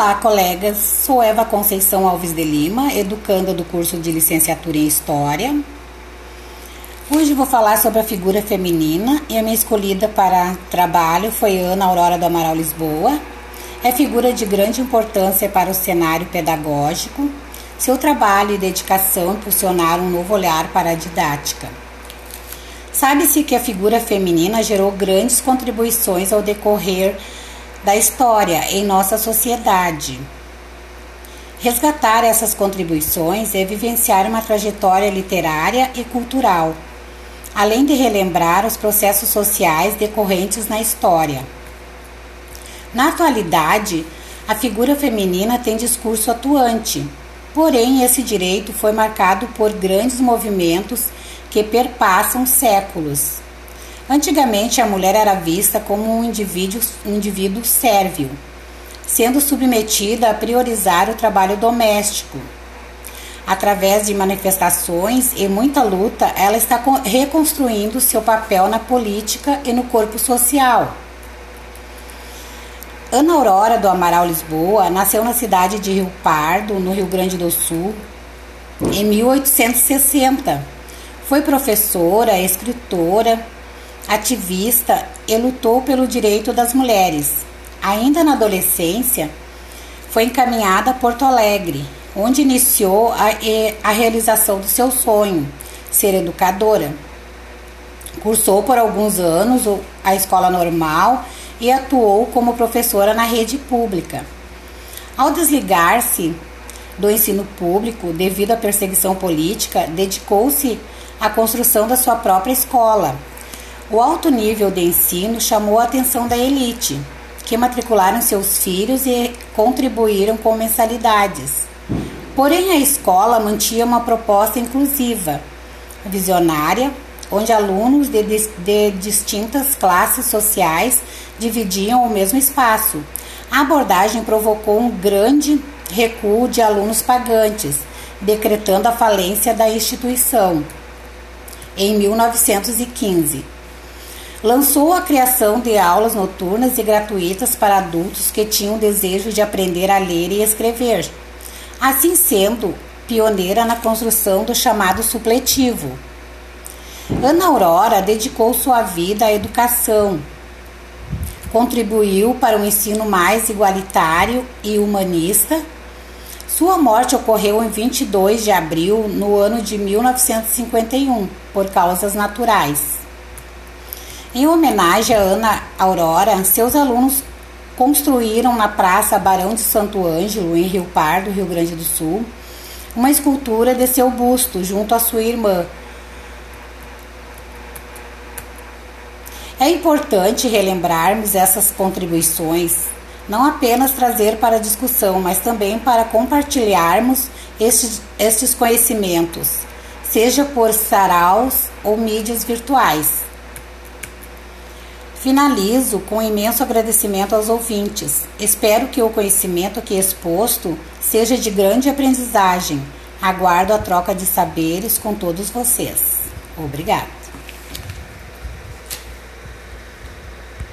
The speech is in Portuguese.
Olá, colegas. Sou Eva Conceição Alves de Lima, educanda do curso de licenciatura em História. Hoje vou falar sobre a figura feminina e a minha escolhida para trabalho foi Ana Aurora do Amaral Lisboa. É figura de grande importância para o cenário pedagógico. Seu trabalho e dedicação impulsionaram um novo olhar para a didática. Sabe-se que a figura feminina gerou grandes contribuições ao decorrer da história em nossa sociedade. Resgatar essas contribuições é vivenciar uma trajetória literária e cultural, além de relembrar os processos sociais decorrentes na história. Na atualidade, a figura feminina tem discurso atuante, porém, esse direito foi marcado por grandes movimentos que perpassam séculos. Antigamente, a mulher era vista como um indivíduo, um indivíduo sérvil, sendo submetida a priorizar o trabalho doméstico. Através de manifestações e muita luta, ela está reconstruindo seu papel na política e no corpo social. Ana Aurora do Amaral Lisboa nasceu na cidade de Rio Pardo, no Rio Grande do Sul, em 1860. Foi professora, escritora, ativista e lutou pelo direito das mulheres. Ainda na adolescência, foi encaminhada a Porto Alegre, onde iniciou a, a realização do seu sonho, ser educadora. Cursou por alguns anos a escola normal e atuou como professora na rede pública. Ao desligar-se do ensino público devido à perseguição política, dedicou-se à construção da sua própria escola, o alto nível de ensino chamou a atenção da elite, que matricularam seus filhos e contribuíram com mensalidades. Porém, a escola mantinha uma proposta inclusiva, visionária, onde alunos de, de, distintas classes sociais dividiam o mesmo espaço. A abordagem provocou um grande recuo de alunos pagantes, decretando a falência da instituição em 1915 lançou a criação de aulas noturnas e gratuitas para adultos que tinham desejo de aprender a ler e escrever. Assim sendo, pioneira na construção do chamado supletivo. Ana Aurora dedicou sua vida à educação, contribuiu para um ensino mais igualitário e humanista. Sua morte ocorreu em 22 de abril no ano de 1951, por causas naturais. Em homenagem a Ana Aurora, seus alunos construíram na Praça Barão de Santo Ângelo, em Rio Pardo, Rio Grande do Sul, uma escultura de seu busto junto à sua irmã. É importante relembrarmos essas contribuições, não apenas trazer para discussão, mas também para compartilharmos estes, estes conhecimentos, seja por saraus ou mídias virtuais. Finalizo com imenso agradecimento aos ouvintes. Espero que o conhecimento aqui exposto seja de grande aprendizagem. Aguardo a troca de saberes com todos vocês. Obrigada.